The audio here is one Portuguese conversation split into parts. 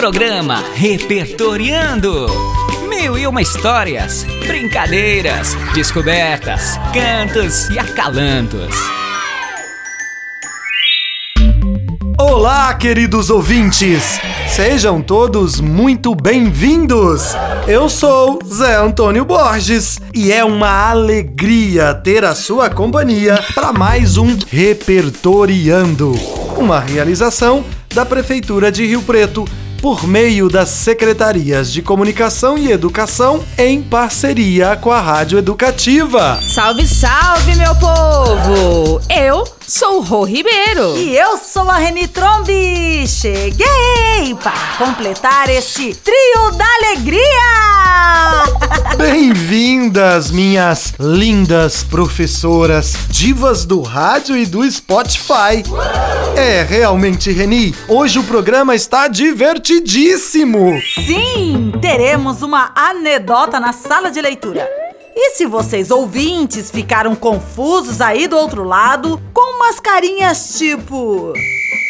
Programa Repertoriando. Mil e uma histórias, brincadeiras, descobertas, cantos e acalantos. Olá, queridos ouvintes! Sejam todos muito bem-vindos! Eu sou Zé Antônio Borges e é uma alegria ter a sua companhia para mais um Repertoriando, uma realização da Prefeitura de Rio Preto por meio das secretarias de Comunicação e Educação em parceria com a Rádio Educativa. Salve, salve, meu povo! Eu sou o Rô Ribeiro. E eu sou a Reni Trombi. Cheguei para completar este trio da alegria! Bem-vindas, minhas lindas professoras, divas do rádio e do Spotify. É, realmente, Reni, hoje o programa está divertidíssimo. Sim, teremos uma anedota na sala de leitura. E se vocês ouvintes ficaram confusos aí do outro lado, com umas carinhas tipo.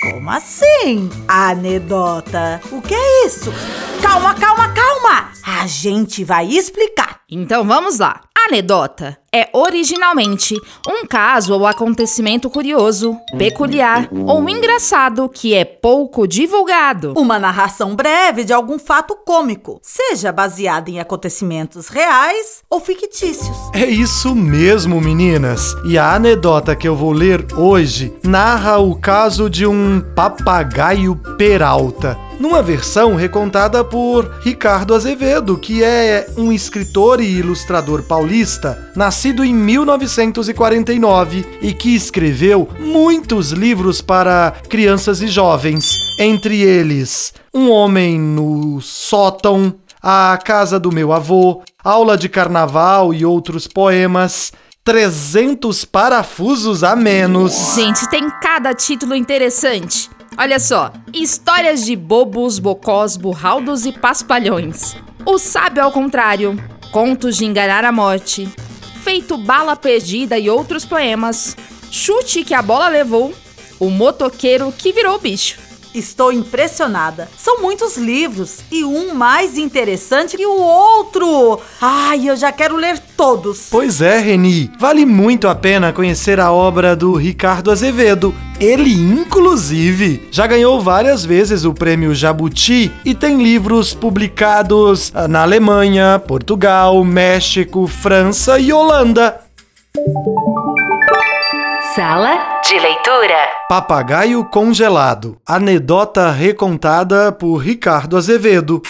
Como assim? Anedota. O que é isso? Calma, calma, calma! A gente vai explicar. Então vamos lá. Anedota é originalmente um caso ou acontecimento curioso, peculiar ou engraçado que é pouco divulgado. Uma narração breve de algum fato cômico, seja baseada em acontecimentos reais ou fictícios. É isso mesmo, meninas. E a anedota que eu vou ler hoje narra o caso de um papagaio peralta numa versão recontada por Ricardo Azevedo, que é um escritor e ilustrador paulista, nascido em 1949 e que escreveu muitos livros para crianças e jovens, entre eles Um Homem no Sótão, A Casa do Meu Avô, Aula de Carnaval e outros poemas. 300 parafusos a menos. Gente, tem cada título interessante. Olha só: Histórias de bobos, bocós, burraldos e paspalhões. O sábio ao contrário. Contos de enganar a morte. Feito bala perdida e outros poemas. Chute que a bola levou. O motoqueiro que virou bicho. Estou impressionada. São muitos livros e um mais interessante que o outro. Ai, eu já quero ler todos. Pois é, Reni. Vale muito a pena conhecer a obra do Ricardo Azevedo. Ele, inclusive, já ganhou várias vezes o prêmio Jabuti e tem livros publicados ah, na Alemanha, Portugal, México, França e Holanda. Sala de leitura. Papagaio congelado. Anedota recontada por Ricardo Azevedo.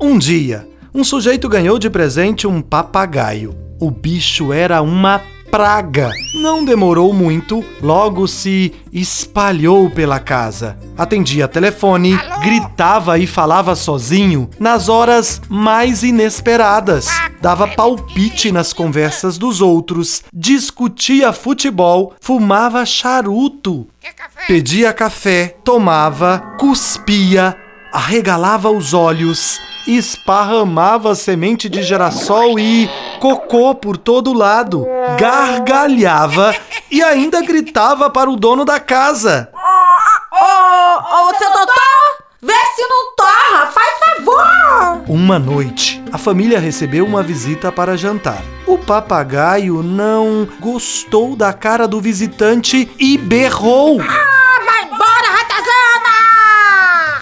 Um dia, um sujeito ganhou de presente um papagaio. O bicho era uma praga. Não demorou muito, logo se espalhou pela casa. Atendia telefone, Alô? gritava e falava sozinho nas horas mais inesperadas. Dava palpite nas conversas dos outros, discutia futebol, fumava charuto, pedia café, tomava, cuspia, arregalava os olhos, esparramava semente de girassol e cocô por todo lado, gargalhava e ainda gritava para o dono da casa. Ô, ô, ô, seu doutor, vê se não torra, faz favor! Uma noite, a família recebeu uma visita para jantar. O papagaio não gostou da cara do visitante e berrou. Ah!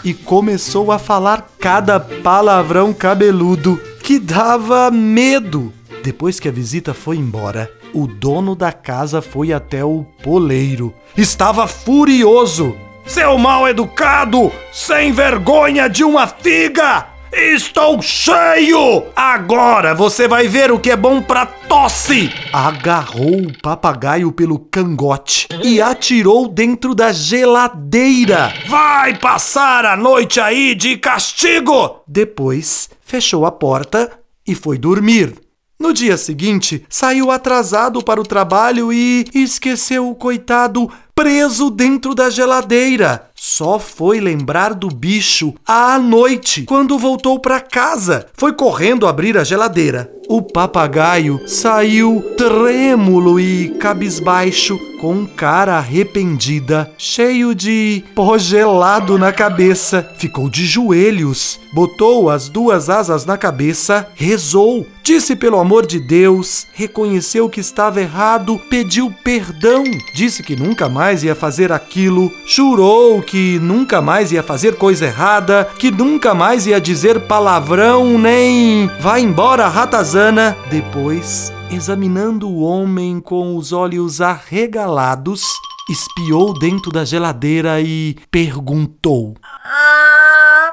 E começou a falar cada palavrão cabeludo que dava medo. Depois que a visita foi embora, o dono da casa foi até o poleiro. Estava furioso. Seu mal educado, sem vergonha de uma figa! Estou cheio! Agora você vai ver o que é bom pra tosse! Agarrou o papagaio pelo cangote e atirou dentro da geladeira. Vai passar a noite aí de castigo! Depois fechou a porta e foi dormir. No dia seguinte, saiu atrasado para o trabalho e esqueceu o coitado preso dentro da geladeira. Só foi lembrar do bicho à noite, quando voltou para casa. Foi correndo abrir a geladeira. O papagaio saiu trêmulo e cabisbaixo, com cara arrependida, cheio de pó gelado na cabeça. Ficou de joelhos, botou as duas asas na cabeça, rezou, disse pelo amor de Deus, reconheceu que estava errado, pediu perdão, disse que nunca mais ia fazer aquilo, jurou que nunca mais ia fazer coisa errada, que nunca mais ia dizer palavrão nem vai embora ratazana. Depois examinando o homem com os olhos arregalados, espiou dentro da geladeira e perguntou: Ah,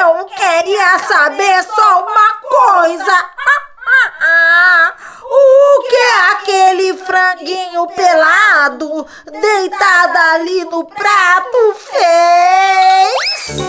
eu queria saber só uma coisa. O que é aquele franguinho pelado deitado ali no prato fez?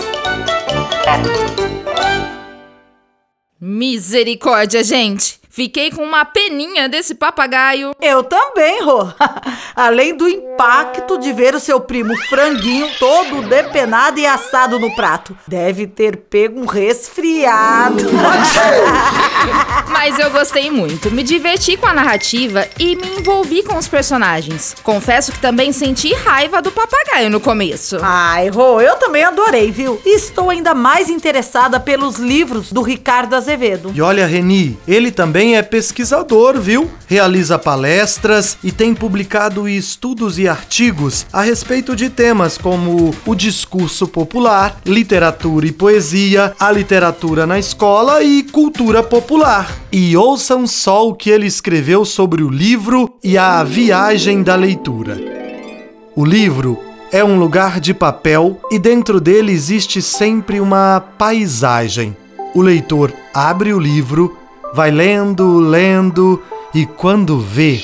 Misericórdia, gente! Fiquei com uma peninha desse papagaio. Eu também, Rô. Além do impacto de ver o seu primo franguinho todo depenado e assado no prato. Deve ter pego um resfriado. Mas eu gostei muito. Me diverti com a narrativa e me envolvi com os personagens. Confesso que também senti raiva do papagaio no começo. Ai, Rô, eu também adorei, viu? E estou ainda mais interessada pelos livros do Ricardo Azevedo. E olha, Reni, ele também é pesquisador, viu? Realiza palestras e tem publicado estudos e artigos a respeito de temas como o discurso popular, literatura e poesia, a literatura na escola e cultura popular. E ouçam só o que ele escreveu sobre o livro e a viagem da leitura. O livro é um lugar de papel e dentro dele existe sempre uma paisagem. O leitor abre o livro vai lendo, lendo e quando vê,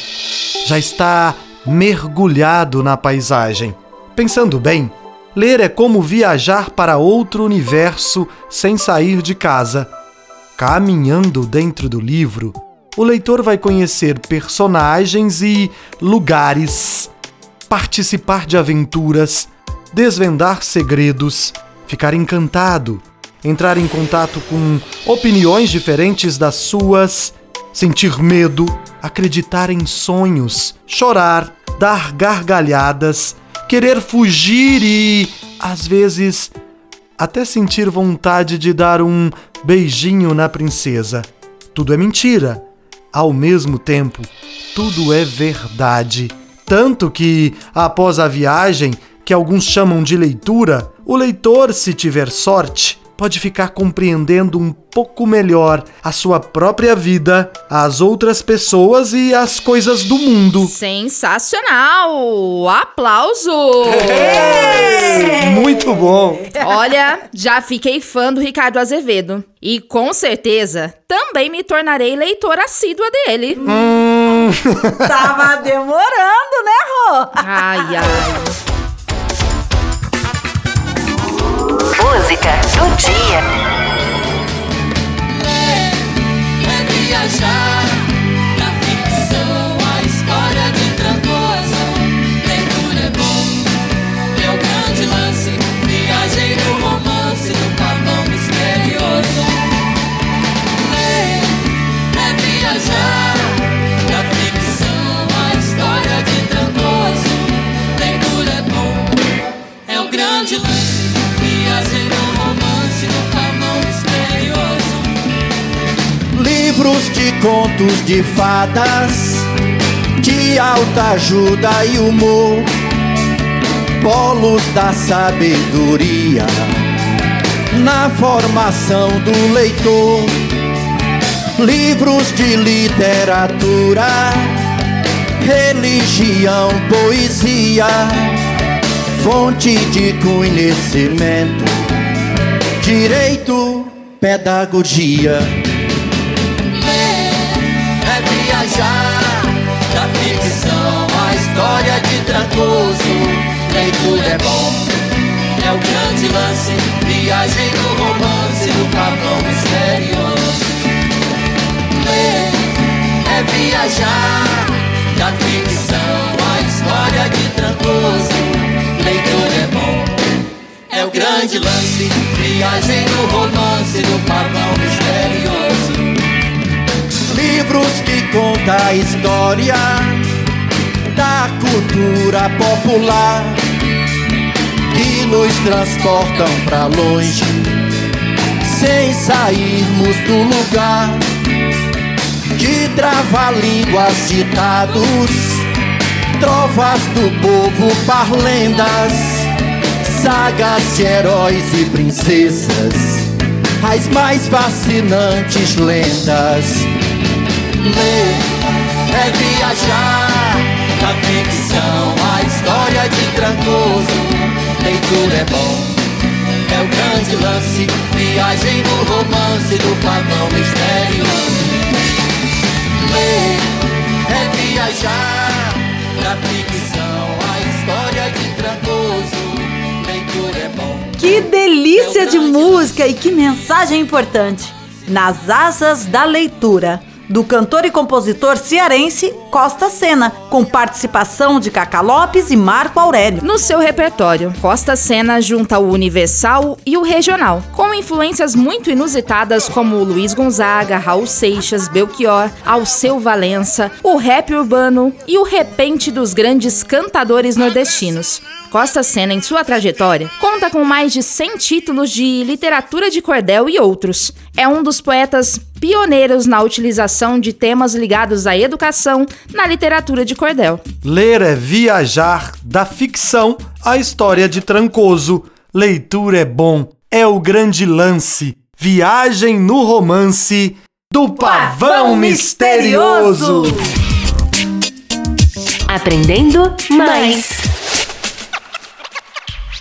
já está mergulhado na paisagem. Pensando bem, ler é como viajar para outro universo sem sair de casa. Caminhando dentro do livro, o leitor vai conhecer personagens e lugares, participar de aventuras, desvendar segredos, ficar encantado entrar em contato com opiniões diferentes das suas, sentir medo, acreditar em sonhos, chorar, dar gargalhadas, querer fugir e, às vezes, até sentir vontade de dar um beijinho na princesa. Tudo é mentira. Ao mesmo tempo, tudo é verdade. Tanto que, após a viagem, que alguns chamam de leitura, o leitor, se tiver sorte, pode ficar compreendendo um pouco melhor a sua própria vida, as outras pessoas e as coisas do mundo. Sensacional! Aplauso! É. Muito bom! Olha, já fiquei fã do Ricardo Azevedo. E com certeza também me tornarei leitora assídua dele. Hum. Tava demorando, né, Rô? Ai, ai. Música do dia. Contos de fadas, de alta ajuda e humor, polos da sabedoria na formação do leitor. Livros de literatura, religião, poesia, fonte de conhecimento, direito, pedagogia. Viajar da ficção a história de Trancoso. Leitura é bom, é o grande lance. Viagem no romance do pavão misterioso. Ler é viajar da ficção a história de Trancoso. Leitura é bom, é o grande lance. Viagem no romance do pavão misterioso. Livros que contam a história da cultura popular que nos transportam pra longe sem sairmos do lugar de trava-línguas ditados, trovas do povo, parlendas, sagas de heróis e princesas, as mais fascinantes lendas. Ler é viajar na ficção, a história de Trancoso. Leitura é bom, é o grande lance, viagem no romance do pavão misterioso. Ler é viajar na ficção, a história de Trancoso. Leitura é bom. Que delícia de música e que mensagem importante! Nas asas da leitura, do cantor e compositor cearense Costa Sena, com participação de Cacá Lopes e Marco Aurélio. No seu repertório, Costa Sena junta o universal e o regional, com influências muito inusitadas como Luiz Gonzaga, Raul Seixas, Belchior, Alceu Valença, o rap urbano e o repente dos grandes cantadores nordestinos. Costa Sena, em sua trajetória, conta com mais de 100 títulos de literatura de cordel e outros. É um dos poetas pioneiros na utilização de temas ligados à educação na literatura de cordel. Ler é viajar da ficção à história de Trancoso. Leitura é bom, é o grande lance. Viagem no romance do Pavão Misterioso. Aprendendo mais.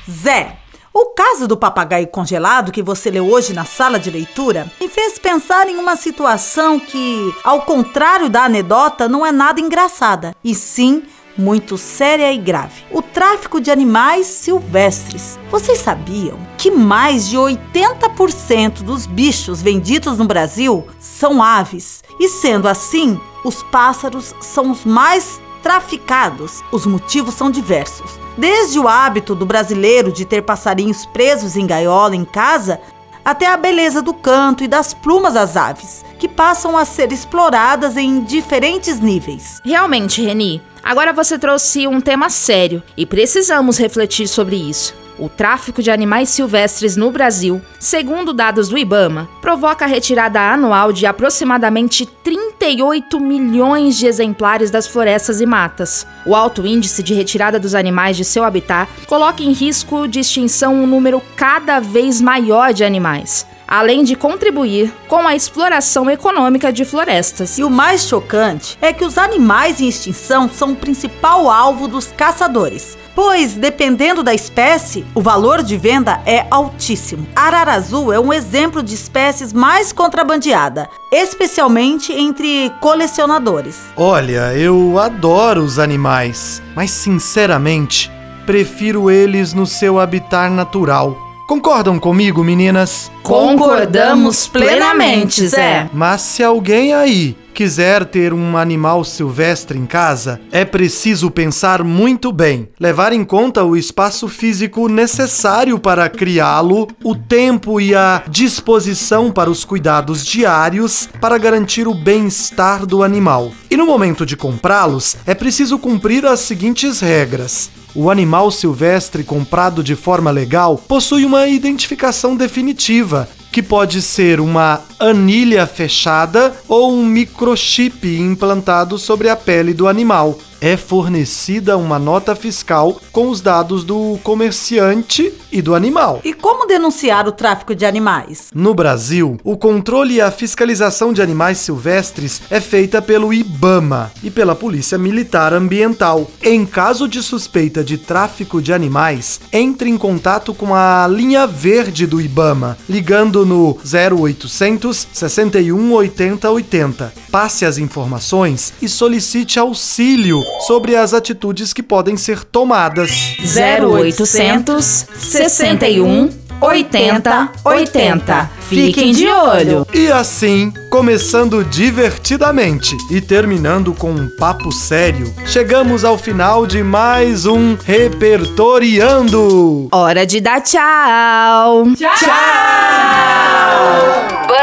Zé, o caso do papagaio congelado que você leu hoje na sala de leitura me fez pensar em uma situação que, ao contrário da anedota, não é nada engraçada, e sim muito séria e grave: o tráfico de animais silvestres. Vocês sabiam que mais de 80% dos bichos vendidos no Brasil são aves? E sendo assim, os pássaros são os mais traficados. Os motivos são diversos. Desde o hábito do brasileiro de ter passarinhos presos em gaiola em casa, até a beleza do canto e das plumas das aves, que passam a ser exploradas em diferentes níveis. Realmente, Reni, agora você trouxe um tema sério e precisamos refletir sobre isso. O tráfico de animais silvestres no Brasil, segundo dados do Ibama, provoca a retirada anual de aproximadamente 38 milhões de exemplares das florestas e matas. O alto índice de retirada dos animais de seu habitat coloca em risco de extinção um número cada vez maior de animais além de contribuir com a exploração econômica de florestas. E o mais chocante é que os animais em extinção são o principal alvo dos caçadores. Pois, dependendo da espécie, o valor de venda é altíssimo. Arara azul é um exemplo de espécies mais contrabandeada, especialmente entre colecionadores. Olha, eu adoro os animais, mas sinceramente, prefiro eles no seu habitat natural. Concordam comigo, meninas? Concordamos plenamente, Zé. Mas se alguém aí quiser ter um animal silvestre em casa, é preciso pensar muito bem, levar em conta o espaço físico necessário para criá-lo, o tempo e a disposição para os cuidados diários para garantir o bem-estar do animal. E no momento de comprá-los, é preciso cumprir as seguintes regras. O animal silvestre comprado de forma legal possui uma identificação definitiva, que pode ser uma anilha fechada ou um microchip implantado sobre a pele do animal. É fornecida uma nota fiscal com os dados do comerciante e do animal. E como denunciar o tráfico de animais? No Brasil, o controle e a fiscalização de animais silvestres é feita pelo IBAMA e pela Polícia Militar Ambiental. Em caso de suspeita de tráfico de animais, entre em contato com a linha verde do IBAMA, ligando no 0800 61 80 80. Passe as informações e solicite auxílio sobre as atitudes que podem ser tomadas. 0800 61 80 80. Fiquem de olho. E assim, começando divertidamente e terminando com um papo sério, chegamos ao final de mais um Repertoriando. Hora de dar tchau.